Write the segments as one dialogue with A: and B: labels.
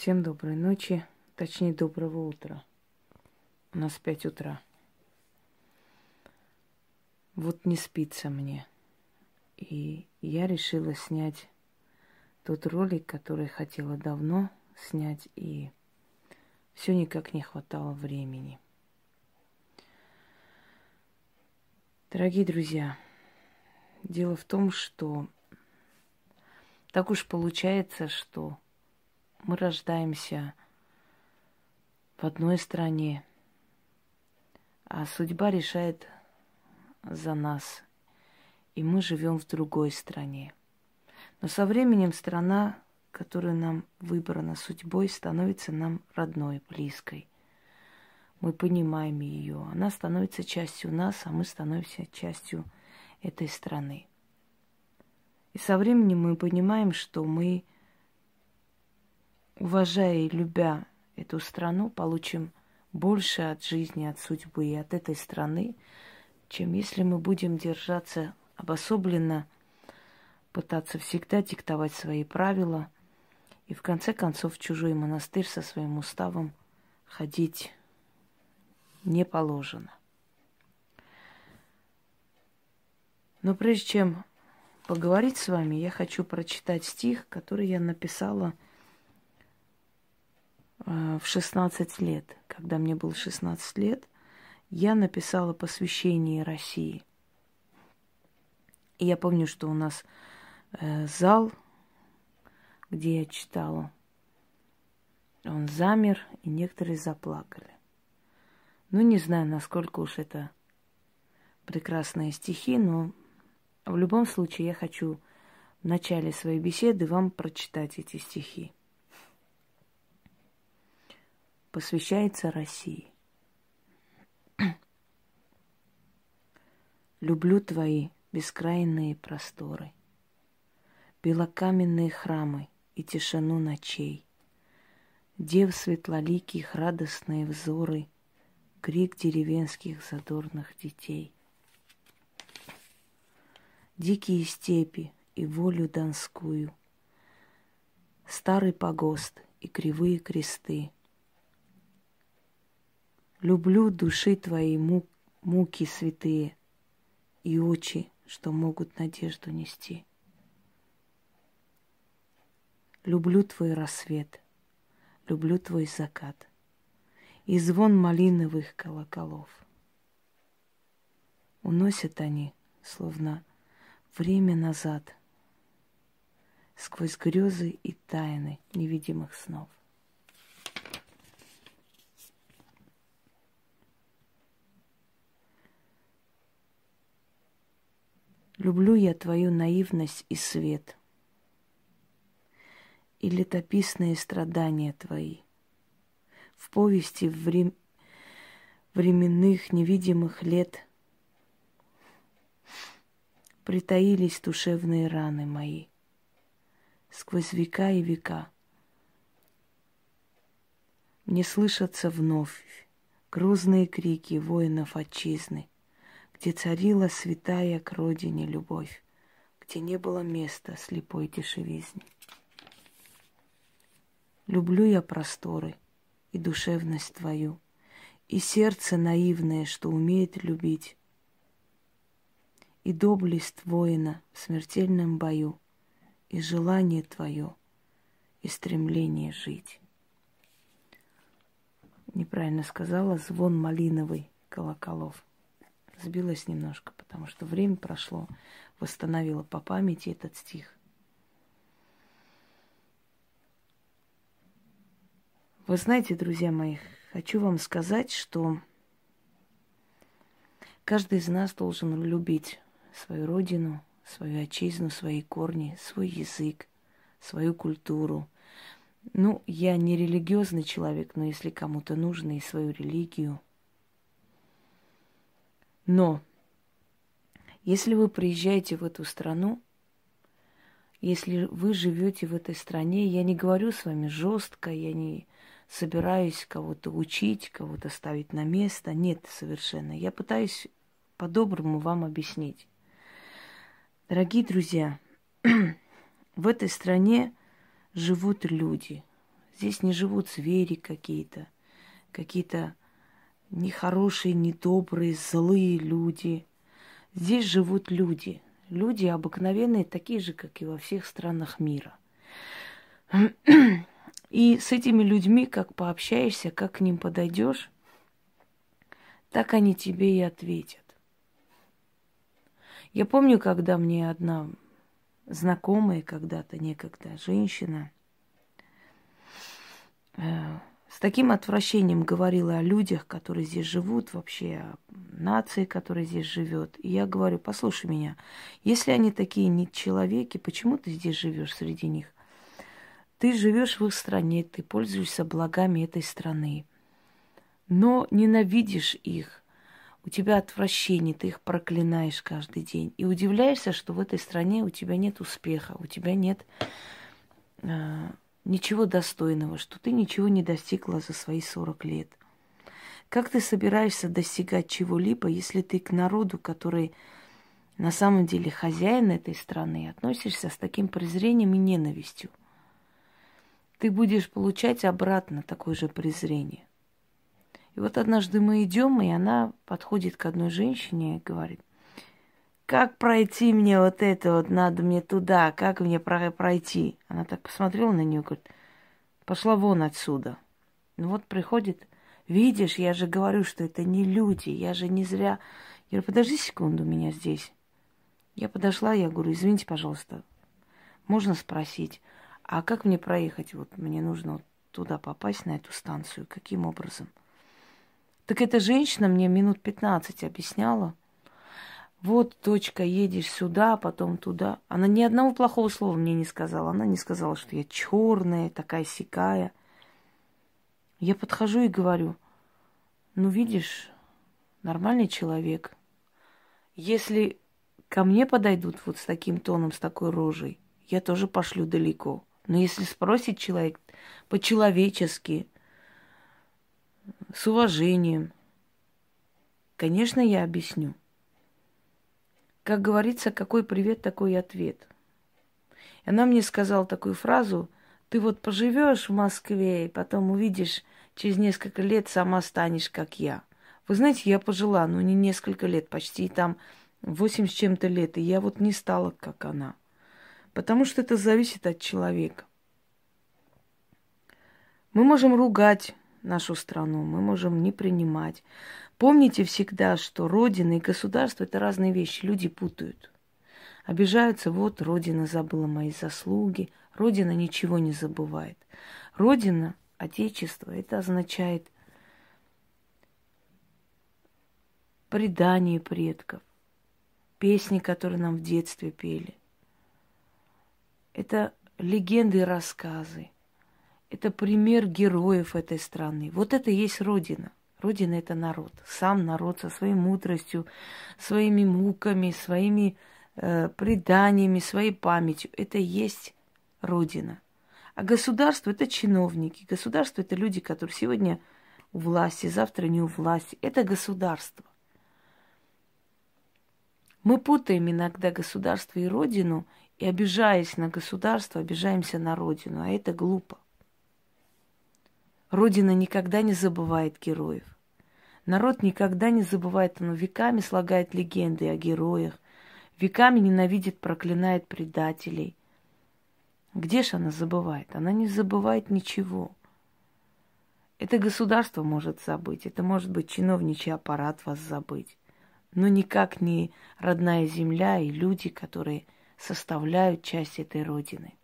A: Всем доброй ночи, точнее доброго утра. У нас пять утра. Вот не спится мне. И я решила снять тот ролик, который хотела давно снять, и все никак не хватало времени. Дорогие друзья, дело в том, что так уж получается, что мы рождаемся в одной стране, а судьба решает за нас, и мы живем в другой стране. Но со временем страна, которая нам выбрана судьбой, становится нам родной, близкой. Мы понимаем ее. Она становится частью нас, а мы становимся частью этой страны. И со временем мы понимаем, что мы уважая и любя эту страну, получим больше от жизни, от судьбы и от этой страны, чем если мы будем держаться обособленно, пытаться всегда диктовать свои правила и в конце концов в чужой монастырь со своим уставом ходить не положено. Но прежде чем поговорить с вами, я хочу прочитать стих, который я написала – в 16 лет, когда мне было 16 лет, я написала посвящение России. И я помню, что у нас э, зал, где я читала, он замер, и некоторые заплакали. Ну, не знаю, насколько уж это прекрасные стихи, но в любом случае я хочу в начале своей беседы вам прочитать эти стихи посвящается России. Люблю твои бескрайные просторы, Белокаменные храмы и тишину ночей, Дев светлоликих радостные взоры, Крик деревенских задорных детей. Дикие степи и волю донскую, Старый погост и кривые кресты — Люблю души мук, муки святые и очи, что могут надежду нести. Люблю твой рассвет, люблю твой закат и звон малиновых колоколов. Уносят они, словно время назад, сквозь грезы и тайны невидимых снов. Люблю я твою наивность и свет, И летописные страдания твои. В повести врем... временных невидимых лет Притаились душевные раны мои Сквозь века и века. Мне слышатся вновь Грузные крики воинов отчизны — где царила святая к родине любовь, где не было места слепой дешевизни. Люблю я просторы и душевность твою, и сердце наивное, что умеет любить, и доблесть воина в смертельном бою, и желание твое, и стремление жить. Неправильно сказала, звон малиновый колоколов – сбилась немножко, потому что время прошло, восстановила по памяти этот стих. Вы знаете, друзья мои, хочу вам сказать, что каждый из нас должен любить свою родину, свою отчизну, свои корни, свой язык, свою культуру. Ну, я не религиозный человек, но если кому-то нужно и свою религию – но если вы приезжаете в эту страну, если вы живете в этой стране, я не говорю с вами жестко, я не собираюсь кого-то учить, кого-то ставить на место. Нет, совершенно. Я пытаюсь по-доброму вам объяснить. Дорогие друзья, в этой стране живут люди. Здесь не живут звери какие-то, какие-то нехорошие, недобрые, злые люди. Здесь живут люди. Люди обыкновенные, такие же, как и во всех странах мира. И с этими людьми, как пообщаешься, как к ним подойдешь, так они тебе и ответят. Я помню, когда мне одна знакомая когда-то, некогда женщина, э, с таким отвращением говорила о людях, которые здесь живут, вообще о нации, которая здесь живет. И я говорю, послушай меня, если они такие не человеки, почему ты здесь живешь среди них? Ты живешь в их стране, ты пользуешься благами этой страны, но ненавидишь их. У тебя отвращение, ты их проклинаешь каждый день. И удивляешься, что в этой стране у тебя нет успеха, у тебя нет э, ничего достойного, что ты ничего не достигла за свои 40 лет. Как ты собираешься достигать чего-либо, если ты к народу, который на самом деле хозяин этой страны, относишься с таким презрением и ненавистью? Ты будешь получать обратно такое же презрение. И вот однажды мы идем, и она подходит к одной женщине и говорит, как пройти мне вот это вот, надо мне туда, как мне пройти? Она так посмотрела на нее, говорит, пошла вон отсюда. Ну вот приходит, видишь, я же говорю, что это не люди, я же не зря. Я говорю, подожди секунду, меня здесь. Я подошла, я говорю, извините, пожалуйста, можно спросить, а как мне проехать? Вот мне нужно вот туда попасть, на эту станцию. Каким образом? Так эта женщина мне минут 15 объясняла, вот, дочка, едешь сюда, потом туда. Она ни одного плохого слова мне не сказала. Она не сказала, что я черная, такая сикая. Я подхожу и говорю, ну, видишь, нормальный человек. Если ко мне подойдут вот с таким тоном, с такой рожей, я тоже пошлю далеко. Но если спросит человек по-человечески, с уважением, конечно, я объясню. Как говорится, какой привет, такой ответ. И она мне сказала такую фразу, ты вот поживешь в Москве, и потом увидишь, через несколько лет сама станешь, как я. Вы знаете, я пожила, ну не несколько лет, почти там восемь с чем-то лет, и я вот не стала, как она. Потому что это зависит от человека. Мы можем ругать нашу страну, мы можем не принимать. Помните всегда, что Родина и государство – это разные вещи. Люди путают. Обижаются, вот Родина забыла мои заслуги. Родина ничего не забывает. Родина, Отечество – это означает предание предков, песни, которые нам в детстве пели. Это легенды и рассказы. Это пример героев этой страны. Вот это и есть Родина. Родина это народ. Сам народ со своей мудростью, своими муками, своими э, преданиями, своей памятью. Это и есть Родина. А государство это чиновники. Государство это люди, которые сегодня у власти, завтра не у власти. Это государство. Мы путаем иногда государство и родину, и обижаясь на государство, обижаемся на родину, а это глупо. Родина никогда не забывает героев. Народ никогда не забывает, он веками слагает легенды о героях, веками ненавидит, проклинает предателей. Где же она забывает? Она не забывает ничего. Это государство может забыть, это может быть чиновничий аппарат вас забыть, но никак не родная земля и люди, которые составляют часть этой родины.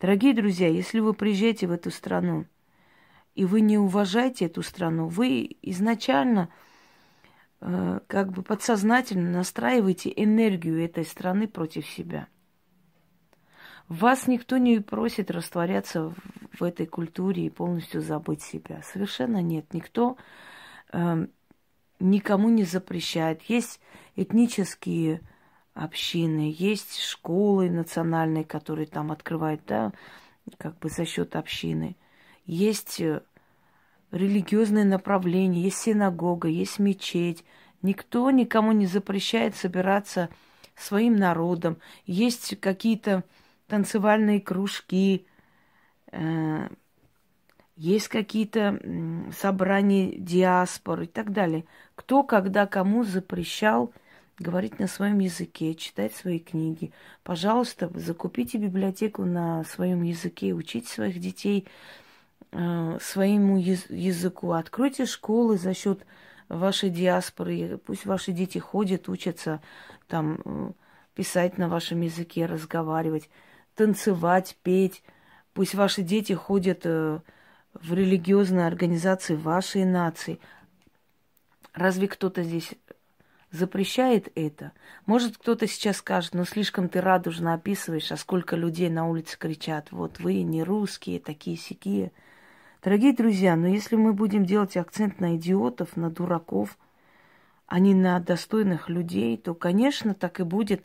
A: Дорогие друзья, если вы приезжаете в эту страну, и вы не уважаете эту страну, вы изначально э, как бы подсознательно настраиваете энергию этой страны против себя. Вас никто не просит растворяться в этой культуре и полностью забыть себя. Совершенно нет. Никто э, никому не запрещает. Есть этнические общины, есть школы национальные, которые там открывают, да, как бы за счет общины. Есть э, религиозное направление, есть синагога, есть мечеть. Никто никому не запрещает собираться своим народом. Есть какие-то танцевальные кружки, э, есть какие-то собрания диаспор и так далее. Кто когда кому запрещал говорить на своем языке, читать свои книги. Пожалуйста, закупите библиотеку на своем языке, учите своих детей своему языку, откройте школы за счет вашей диаспоры, пусть ваши дети ходят, учатся там э, писать на вашем языке, разговаривать, танцевать, петь. Пусть ваши дети ходят э, в религиозные организации вашей нации. Разве кто-то здесь запрещает это? Может, кто-то сейчас скажет, ну слишком ты радужно описываешь, а сколько людей на улице кричат, вот вы не русские, такие сякие. Дорогие друзья, но если мы будем делать акцент на идиотов, на дураков, а не на достойных людей, то, конечно, так и будет.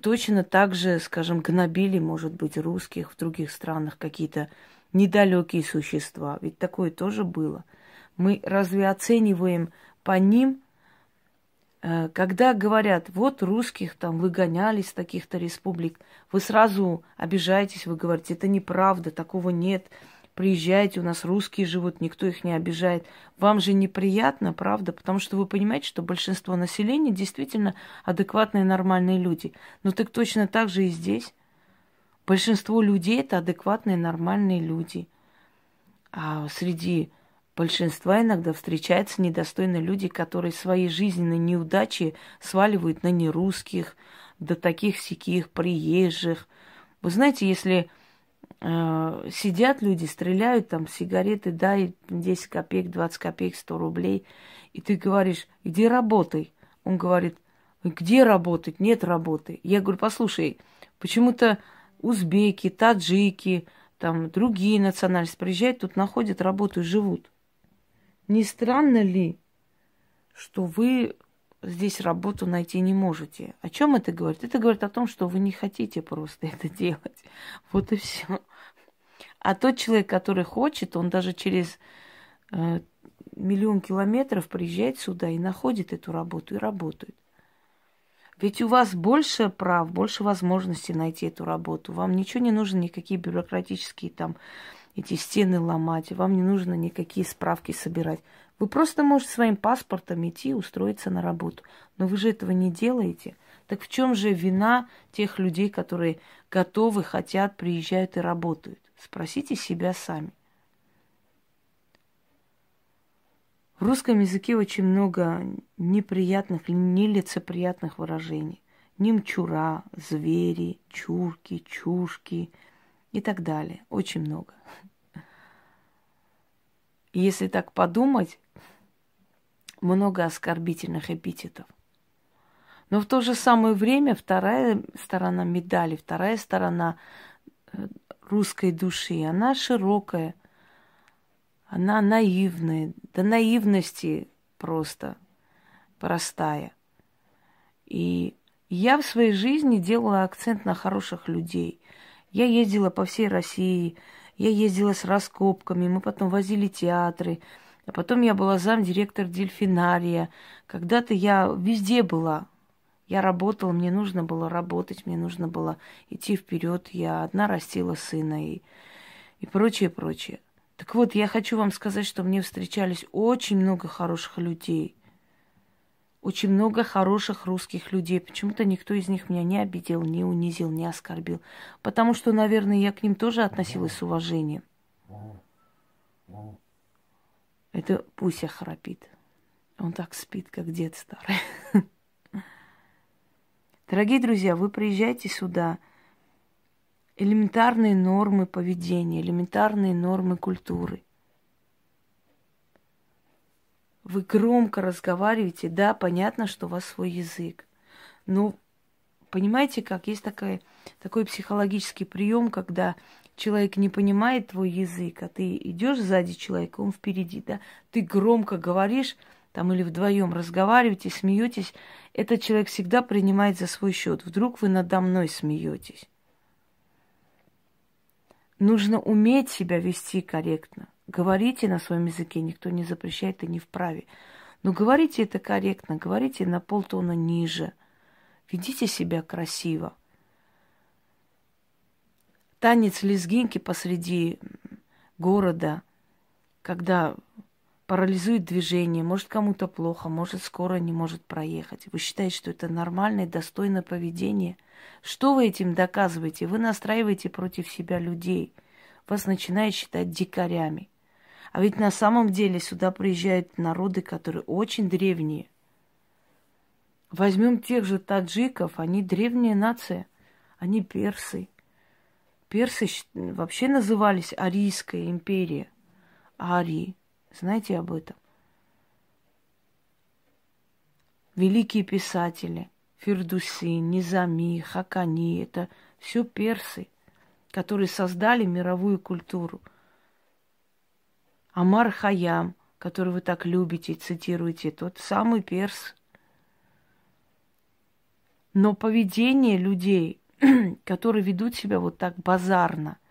A: Точно так же, скажем, гнобили, может быть, русских в других странах какие-то недалекие существа. Ведь такое тоже было. Мы разве оцениваем по ним, э, когда говорят, вот русских там выгоняли с таких-то республик, вы сразу обижаетесь, вы говорите, это неправда, такого нет приезжайте, у нас русские живут, никто их не обижает. Вам же неприятно, правда? Потому что вы понимаете, что большинство населения действительно адекватные, нормальные люди. Но так точно так же и здесь. Большинство людей это адекватные, нормальные люди. А среди большинства иногда встречаются недостойные люди, которые свои жизненные неудачи сваливают на нерусских, до таких сяких приезжих. Вы знаете, если сидят люди, стреляют там сигареты, дай 10 копеек, 20 копеек, 100 рублей, и ты говоришь, иди работай. Он говорит, где работать? Нет работы. Я говорю, послушай, почему-то узбеки, таджики, там другие национальности приезжают, тут находят работу и живут. Не странно ли, что вы здесь работу найти не можете. О чем это говорит? Это говорит о том, что вы не хотите просто это делать. Вот и все. А тот человек, который хочет, он даже через э, миллион километров приезжает сюда и находит эту работу и работает. Ведь у вас больше прав, больше возможностей найти эту работу. Вам ничего не нужно, никакие бюрократические там эти стены ломать, вам не нужно никакие справки собирать. Вы просто можете своим паспортом идти устроиться на работу. Но вы же этого не делаете. Так в чем же вина тех людей, которые готовы, хотят, приезжают и работают? Спросите себя сами. В русском языке очень много неприятных, нелицеприятных выражений. Немчура, звери, чурки, чушки и так далее. Очень много. И если так подумать, много оскорбительных эпитетов. Но в то же самое время вторая сторона медали, вторая сторона э, русской души, она широкая, она наивная, до наивности просто простая. И я в своей жизни делала акцент на хороших людей. Я ездила по всей России, я ездила с раскопками, мы потом возили театры, а потом я была замдиректор дельфинария. Когда-то я везде была. Я работала, мне нужно было работать, мне нужно было идти вперед. Я одна растила сына и, и прочее, прочее. Так вот, я хочу вам сказать, что мне встречались очень много хороших людей. Очень много хороших русских людей. Почему-то никто из них меня не обидел, не унизил, не оскорбил. Потому что, наверное, я к ним тоже относилась с уважением. Это Пуся храпит. Он так спит, как дед старый. Дорогие друзья, вы приезжайте сюда. Элементарные нормы поведения, элементарные нормы культуры. Вы громко разговариваете, да, понятно, что у вас свой язык. Но понимаете, как есть такой, такой психологический прием, когда человек не понимает твой язык, а ты идешь сзади человека, он впереди, да, ты громко говоришь, там или вдвоем разговариваете, смеетесь, этот человек всегда принимает за свой счет. Вдруг вы надо мной смеетесь. Нужно уметь себя вести корректно. Говорите на своем языке, никто не запрещает и не вправе. Но говорите это корректно, говорите на полтона ниже. Ведите себя красиво танец лезгинки посреди города когда парализует движение, может кому-то плохо, может скоро не может проехать. Вы считаете, что это нормальное, достойное поведение? Что вы этим доказываете? Вы настраиваете против себя людей. Вас начинают считать дикарями. А ведь на самом деле сюда приезжают народы, которые очень древние. Возьмем тех же таджиков, они древняя нация, они персы. Персы вообще назывались Арийская империя. Арии. Знаете об этом? Великие писатели Фирдуси, Низами, Хакани – это все персы, которые создали мировую культуру. Амар Хаям, который вы так любите и цитируете, тот самый перс. Но поведение людей, которые ведут себя вот так базарно –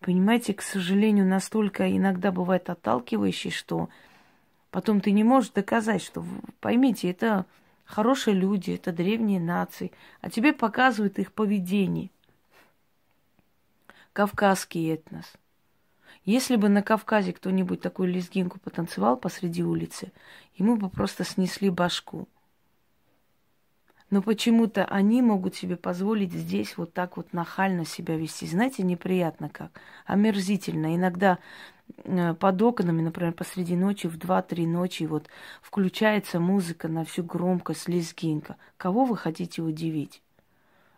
A: Понимаете, к сожалению, настолько иногда бывает отталкивающий, что потом ты не можешь доказать, что, поймите, это хорошие люди, это древние нации, а тебе показывают их поведение. Кавказский этнос. Если бы на Кавказе кто-нибудь такую лезгинку потанцевал посреди улицы, ему бы просто снесли башку – но почему-то они могут себе позволить здесь вот так вот нахально себя вести. Знаете, неприятно как, омерзительно. Иногда э, под окнами, например, посреди ночи, в 2-3 ночи, вот включается музыка на всю громкость, лезгинка. Кого вы хотите удивить?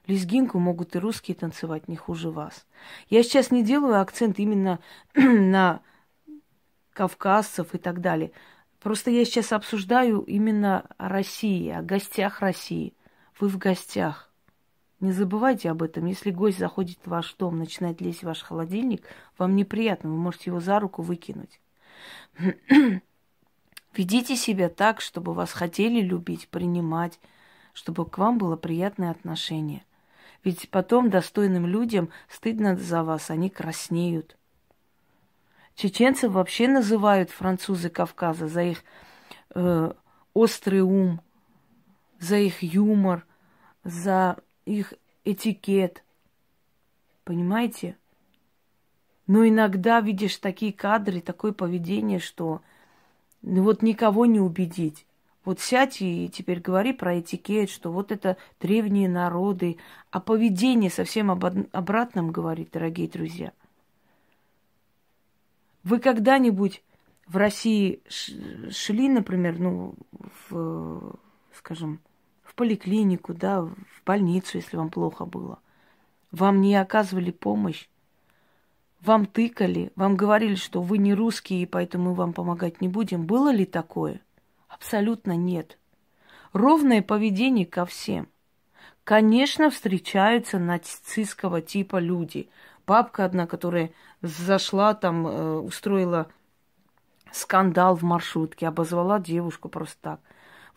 A: Лезгинку могут и русские танцевать не хуже вас. Я сейчас не делаю акцент именно на кавказцев и так далее. Просто я сейчас обсуждаю именно о России, о гостях России – вы в гостях. Не забывайте об этом. Если гость заходит в ваш дом, начинает лезть в ваш холодильник, вам неприятно, вы можете его за руку выкинуть. Ведите себя так, чтобы вас хотели любить, принимать, чтобы к вам было приятное отношение. Ведь потом достойным людям стыдно за вас, они краснеют. Чеченцев вообще называют французы Кавказа за их э, острый ум, за их юмор – за их этикет. Понимаете? Но иногда видишь такие кадры, такое поведение, что ну вот никого не убедить. Вот сядь и теперь говори про этикет, что вот это древние народы, а поведение совсем об обратном говорит, дорогие друзья. Вы когда-нибудь в России шли, например, ну, в, скажем, в поликлинику, да, в больницу, если вам плохо было. Вам не оказывали помощь. Вам тыкали, вам говорили, что вы не русские, и поэтому мы вам помогать не будем. Было ли такое? Абсолютно нет. Ровное поведение ко всем. Конечно, встречаются нацистского типа люди. Бабка одна, которая зашла там, э, устроила скандал в маршрутке, обозвала девушку просто так.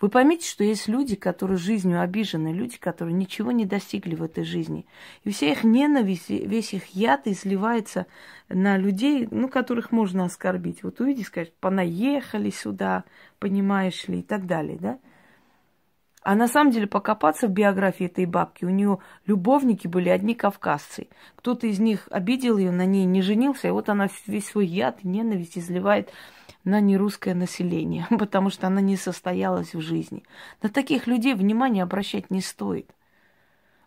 A: Вы поймите, что есть люди, которые жизнью обижены, люди, которые ничего не достигли в этой жизни. И вся их ненависть, весь их яд изливается на людей, ну, которых можно оскорбить. Вот увидеть, сказать, понаехали сюда, понимаешь ли, и так далее, да? А на самом деле покопаться в биографии этой бабки, у нее любовники были одни кавказцы. Кто-то из них обидел ее, на ней не женился, и вот она весь свой яд ненависть изливает на нерусское население, потому что она не состоялась в жизни. На таких людей внимание обращать не стоит.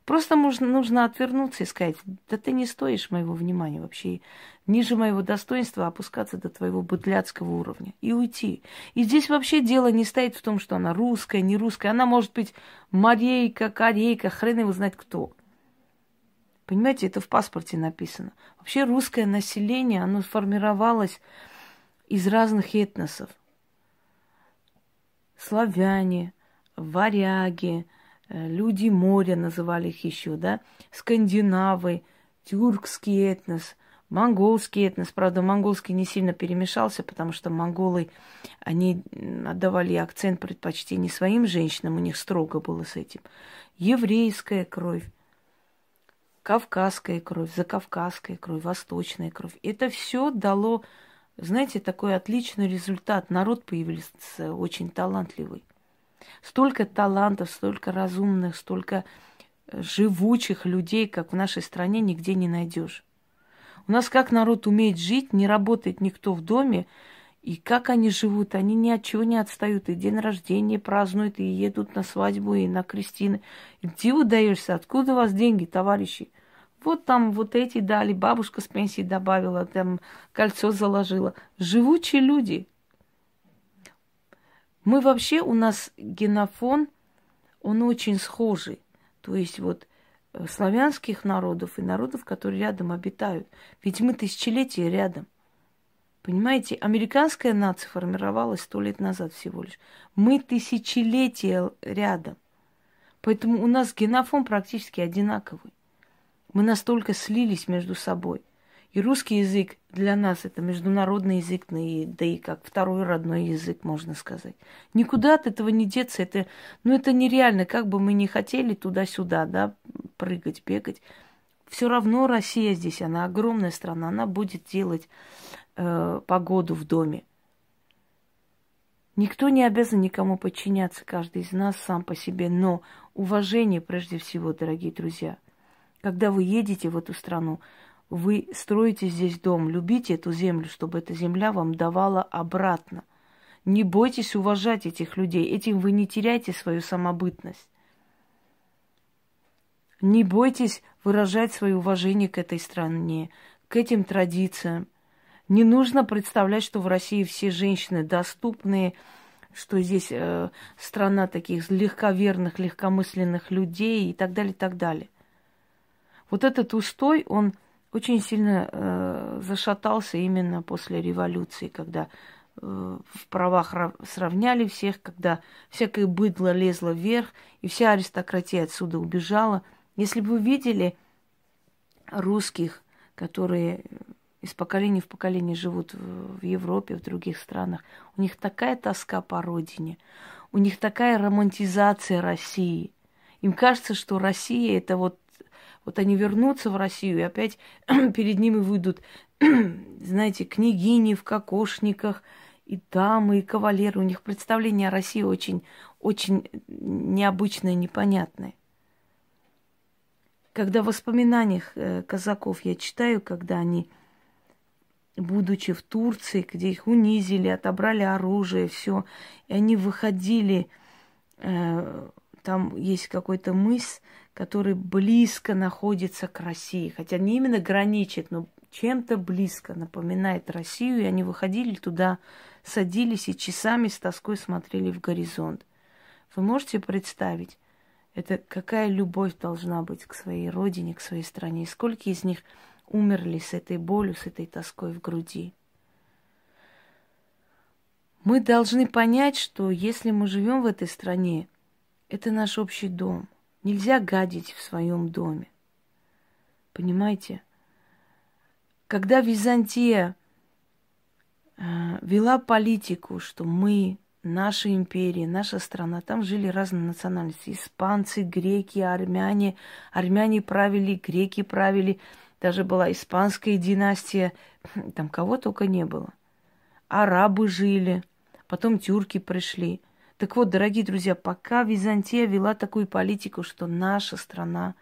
A: Просто нужно, нужно отвернуться и сказать, да ты не стоишь моего внимания вообще. Ниже моего достоинства опускаться до твоего быдляцкого уровня и уйти. И здесь вообще дело не стоит в том, что она русская, не русская. Она может быть морейка, корейка, хрен его знать кто. Понимаете, это в паспорте написано. Вообще русское население, оно сформировалось из разных этносов. Славяне, варяги, э, люди моря называли их еще, да, скандинавы, тюркский этнос, монгольский этнос. Правда, монгольский не сильно перемешался, потому что монголы, они отдавали акцент предпочтений своим женщинам, у них строго было с этим. Еврейская кровь, кавказская кровь, закавказская кровь, восточная кровь. Это все дало знаете, такой отличный результат. Народ появился очень талантливый. Столько талантов, столько разумных, столько э, живучих людей, как в нашей стране, нигде не найдешь. У нас как народ умеет жить, не работает никто в доме, и как они живут, они ни от чего не отстают. И день рождения празднуют, и едут на свадьбу, и на крестины. И где удаешься? Откуда у вас деньги, товарищи? Вот там вот эти дали, бабушка с пенсии добавила, там кольцо заложила. Живучие люди. Мы вообще, у нас генофон, он очень схожий. То есть вот э, славянских народов и народов, которые рядом обитают. Ведь мы тысячелетия рядом. Понимаете, американская нация формировалась сто лет назад всего лишь. Мы тысячелетия рядом. Поэтому у нас генофон практически одинаковый. Мы настолько слились между собой. И русский язык для нас это международный язык, да и как второй родной язык, можно сказать. Никуда от этого не деться. Это, ну, это нереально. Как бы мы ни хотели туда-сюда, да, прыгать, бегать. Все равно Россия здесь, она огромная страна, она будет делать э, погоду в доме. Никто не обязан никому подчиняться, каждый из нас сам по себе, но уважение прежде всего, дорогие друзья – когда вы едете в эту страну, вы строите здесь дом, любите эту землю, чтобы эта земля вам давала обратно. Не бойтесь уважать этих людей, этим вы не теряете свою самобытность. Не бойтесь выражать свое уважение к этой стране, к этим традициям. Не нужно представлять, что в России все женщины доступные, что здесь э, страна таких легковерных, легкомысленных людей и так далее, и так далее. Вот этот устой, он очень сильно э, зашатался именно после революции, когда э, в правах сравняли всех, когда всякое быдло лезло вверх, и вся аристократия отсюда убежала. Если бы вы видели русских, которые из поколения в поколение живут в Европе, в других странах, у них такая тоска по родине, у них такая романтизация России. Им кажется, что Россия это вот вот они вернутся в Россию, и опять перед ними выйдут, знаете, княгини в кокошниках, и дамы, и кавалеры. У них представление о России очень, очень необычное, непонятное. Когда в воспоминаниях э, казаков я читаю, когда они, будучи в Турции, где их унизили, отобрали оружие, все, и они выходили, э, там есть какой-то мыс, который близко находится к России, хотя не именно граничит, но чем-то близко напоминает Россию, и они выходили туда, садились и часами с тоской смотрели в горизонт. Вы можете представить, это какая любовь должна быть к своей родине, к своей стране, и сколько из них умерли с этой болью, с этой тоской в груди. Мы должны понять, что если мы живем в этой стране, это наш общий дом – Нельзя гадить в своем доме. Понимаете? Когда Византия э, вела политику, что мы, наша империя, наша страна, там жили разные национальности. Испанцы, греки, армяне. Армяне правили, греки правили. Даже была испанская династия. Там кого только не было. Арабы жили. Потом тюрки пришли. Так вот, дорогие друзья, пока Византия вела такую политику, что наша страна,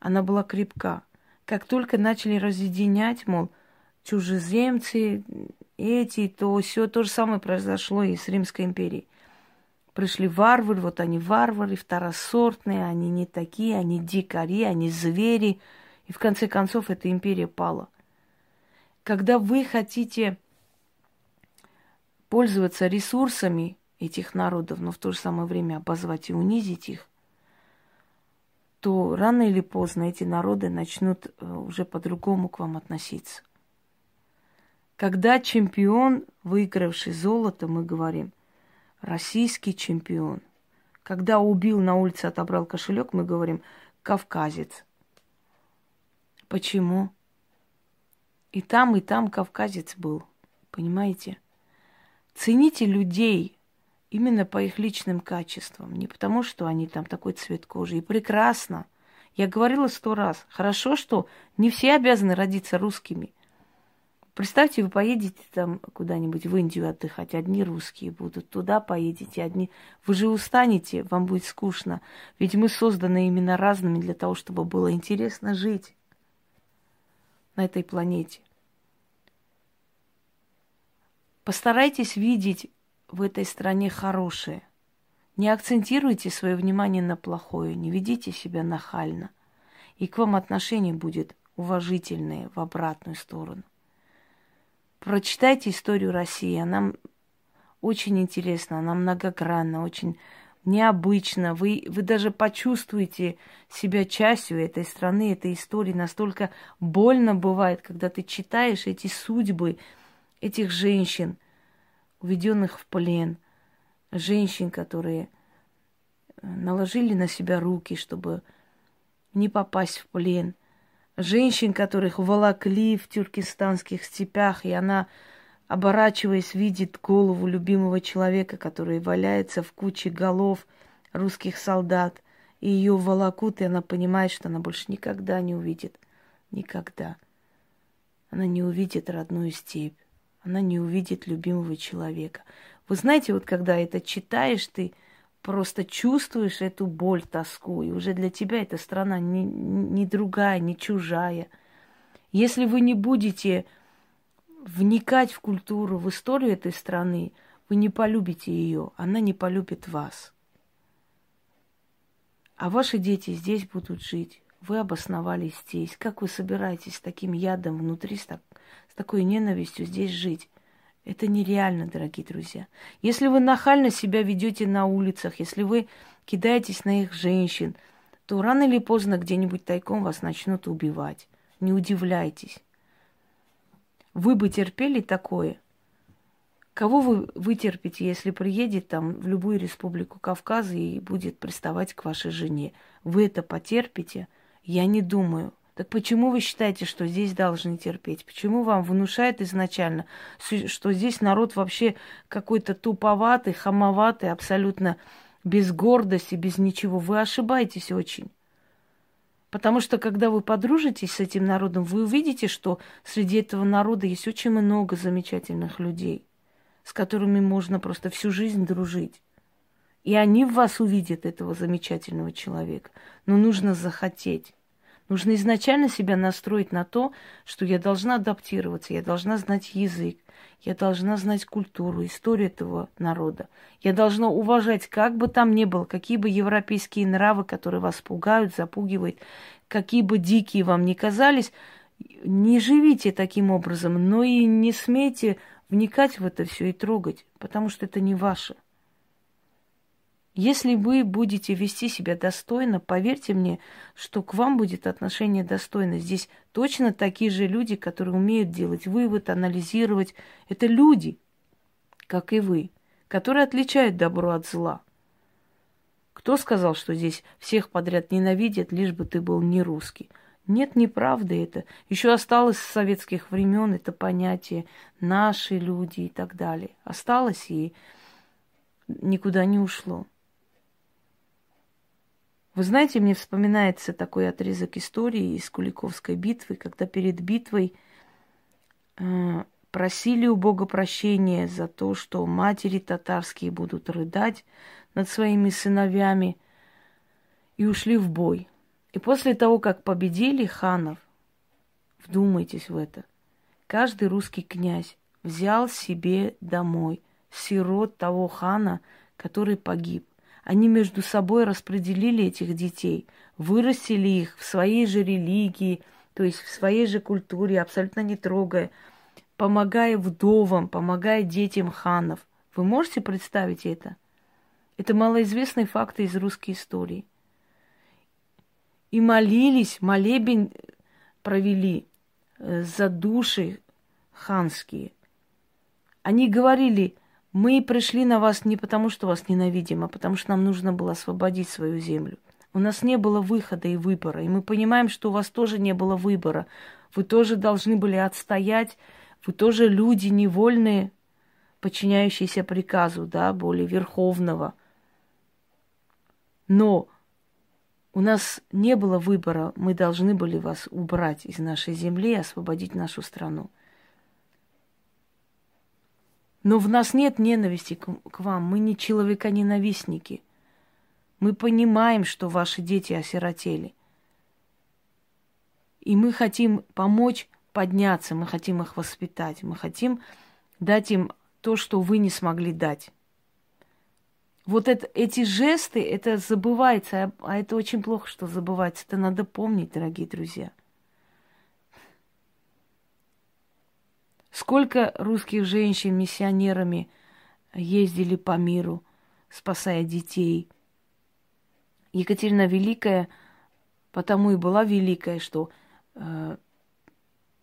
A: она была крепка. Как только начали разъединять, мол, чужеземцы, эти, то все то же самое произошло и с Римской империей. Пришли варвары, вот они варвары, второсортные, они не такие, они дикари, они звери. И в конце концов эта империя пала. Когда вы хотите пользоваться ресурсами этих народов, но в то же самое время обозвать и унизить их, то рано или поздно эти народы начнут э, уже по-другому к вам относиться. Когда чемпион, выигравший золото, мы говорим, российский чемпион. Когда убил на улице, отобрал кошелек, мы говорим, кавказец. Почему? И там, и там кавказец был. Понимаете? Цените людей, именно по их личным качествам, не потому, что они там такой цвет кожи. И прекрасно. Я говорила сто раз. Хорошо, что не все обязаны родиться русскими. Представьте, вы поедете там куда-нибудь в Индию отдыхать, одни русские будут, туда поедете, одни. Вы же устанете, вам будет скучно. Ведь мы созданы именно разными для того, чтобы было интересно жить. на этой планете. Постарайтесь видеть в этой стране хорошее. Не акцентируйте свое внимание на плохое, не ведите себя нахально. И к вам отношение будет уважительное в обратную сторону. Прочитайте историю России, она очень интересна, она многогранна, очень необычно. Вы, вы даже почувствуете себя частью этой страны, этой истории. Настолько больно бывает, когда ты читаешь эти судьбы этих женщин, уведенных в плен, женщин, которые э, наложили на себя руки, чтобы не попасть в плен, женщин, которых волокли в тюркистанских степях, и она оборачиваясь, видит голову любимого человека, который валяется в куче голов русских солдат, и ее волокут, и она понимает, что она больше никогда не увидит. Никогда. Она не увидит родную степь. Она не увидит любимого человека. Вы знаете, вот когда это читаешь, ты просто чувствуешь эту боль, тоску, и уже для тебя эта страна не, не другая, не чужая. Если вы не будете вникать в культуру, в историю этой страны, вы не полюбите ее, она не полюбит вас. А ваши дети здесь будут жить. Вы обосновались здесь. Как вы собираетесь с таким ядом внутри, с, так, с такой ненавистью здесь жить? Это нереально, дорогие друзья. Если вы нахально себя ведете на улицах, если вы кидаетесь на их женщин, то рано или поздно где-нибудь тайком вас начнут убивать. Не удивляйтесь. Вы бы терпели такое? Кого вы вытерпите, если приедет там в любую республику Кавказа и будет приставать к вашей жене? Вы это потерпите? Я не думаю. Так почему вы считаете, что здесь должны терпеть? Почему вам внушают изначально, что здесь народ вообще какой-то туповатый, хамоватый, абсолютно без гордости, без ничего? Вы ошибаетесь очень. Потому что, когда вы подружитесь с этим народом, вы увидите, что среди этого народа есть очень много замечательных людей, с которыми можно просто всю жизнь дружить. И они в вас увидят этого замечательного человека. Но нужно захотеть. Нужно изначально себя настроить на то, что я должна адаптироваться, я должна знать язык, я должна знать культуру, историю этого народа. Я должна уважать, как бы там ни было, какие бы европейские нравы, которые вас пугают, запугивают, какие бы дикие вам ни казались, не живите таким образом, но и не смейте вникать в это все и трогать, потому что это не ваше. Если вы будете вести себя достойно, поверьте мне, что к вам будет отношение достойно. Здесь точно такие же люди, которые умеют делать вывод, анализировать. Это люди, как и вы, которые отличают добро от зла. Кто сказал, что здесь всех подряд ненавидят, лишь бы ты был не русский? Нет, неправда это. Еще осталось с советских времен это понятие наши люди и так далее. Осталось и никуда не ушло. Вы знаете, мне вспоминается такой отрезок истории из Куликовской битвы, когда перед битвой э, просили у Бога прощения за то, что матери татарские будут рыдать над своими сыновьями и ушли в бой. И после того, как победили ханов, вдумайтесь в это, каждый русский князь взял себе домой сирот того хана, который погиб. Они между собой распределили этих детей, вырастили их в своей же религии, то есть в своей же культуре, абсолютно не трогая, помогая вдовам, помогая детям ханов. Вы можете представить это? Это малоизвестные факты из русской истории. И молились, молебень провели э, за души ханские. Они говорили – мы пришли на вас не потому, что вас ненавидим, а потому что нам нужно было освободить свою землю. У нас не было выхода и выбора, и мы понимаем, что у вас тоже не было выбора. Вы тоже должны были отстоять, вы тоже люди невольные, подчиняющиеся приказу, да, более верховного. Но у нас не было выбора, мы должны были вас убрать из нашей земли и освободить нашу страну. Но в нас нет ненависти к, вам. Мы не человека-ненавистники. Мы понимаем, что ваши дети осиротели. И мы хотим помочь подняться, мы хотим их воспитать, мы хотим дать им то, что вы не смогли дать. Вот это, эти жесты, это забывается, а, а это очень плохо, что забывается. Это надо помнить, дорогие друзья. Сколько русских женщин миссионерами ездили по миру, спасая детей. Екатерина Великая потому и была великая, что э,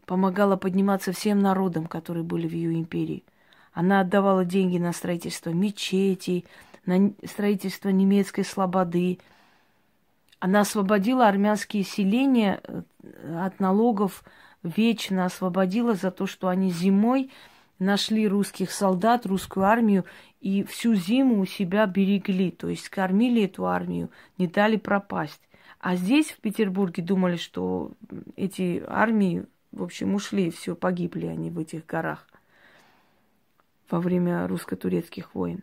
A: помогала подниматься всем народам, которые были в ее империи. Она отдавала деньги на строительство мечетей, на строительство немецкой слободы. Она освободила армянские селения э, от налогов вечно освободила за то, что они зимой нашли русских солдат, русскую армию и всю зиму у себя берегли, то есть кормили эту армию, не дали пропасть. А здесь, в Петербурге, думали, что эти армии, в общем, ушли, все, погибли они в этих горах во время русско-турецких войн.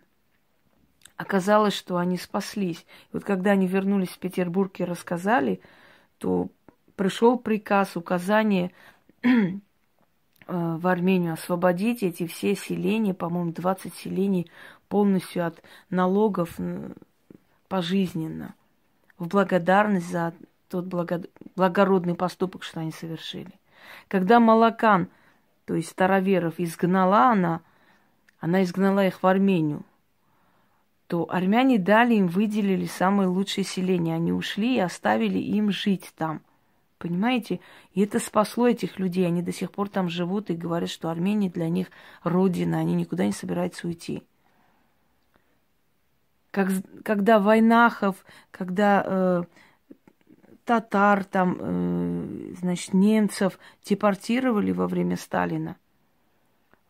A: Оказалось, что они спаслись. Вот когда они вернулись в Петербург и рассказали, то пришел приказ, указание э, в Армению освободить эти все селения, по-моему, 20 селений полностью от налогов пожизненно, в благодарность за тот благородный поступок, что они совершили. Когда Малакан, то есть староверов, изгнала она, она изгнала их в Армению, то армяне дали им, выделили самые лучшие селения. Они ушли и оставили им жить там – Понимаете? И это спасло этих людей. Они до сих пор там живут и говорят, что Армения для них родина. Они никуда не собираются уйти. Как, когда войнахов, когда э, татар, там, э, значит, немцев депортировали во время Сталина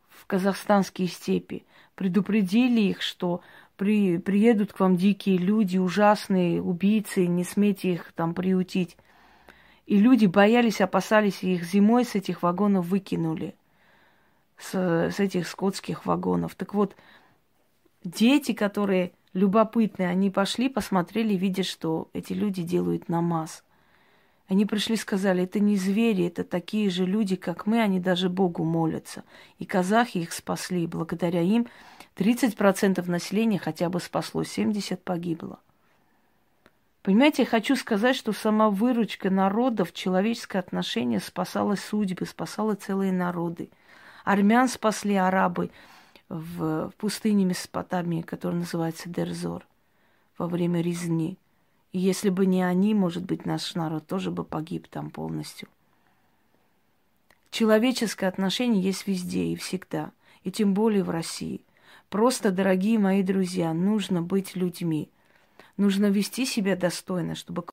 A: в казахстанские степи, предупредили их, что при, приедут к вам дикие люди, ужасные убийцы, не смейте их там приутить. И люди боялись, опасались, и их зимой с этих вагонов выкинули. С, с этих скотских вагонов. Так вот, дети, которые любопытные, они пошли, посмотрели, видят, что эти люди делают намаз. Они пришли, сказали, это не звери, это такие же люди, как мы, они даже Богу молятся. И казахи их спасли. Благодаря им 30% населения хотя бы спасло, 70% погибло. Понимаете, я хочу сказать, что сама выручка народов, человеческое отношение спасало судьбы, спасало целые народы. Армян спасли арабы в пустыне Месопотамии, которая называется Дерзор, во время резни. И если бы не они, может быть, наш народ тоже бы погиб там полностью. Человеческое отношение есть везде и всегда, и тем более в России. Просто, дорогие мои друзья, нужно быть людьми – Нужно вести себя достойно, чтобы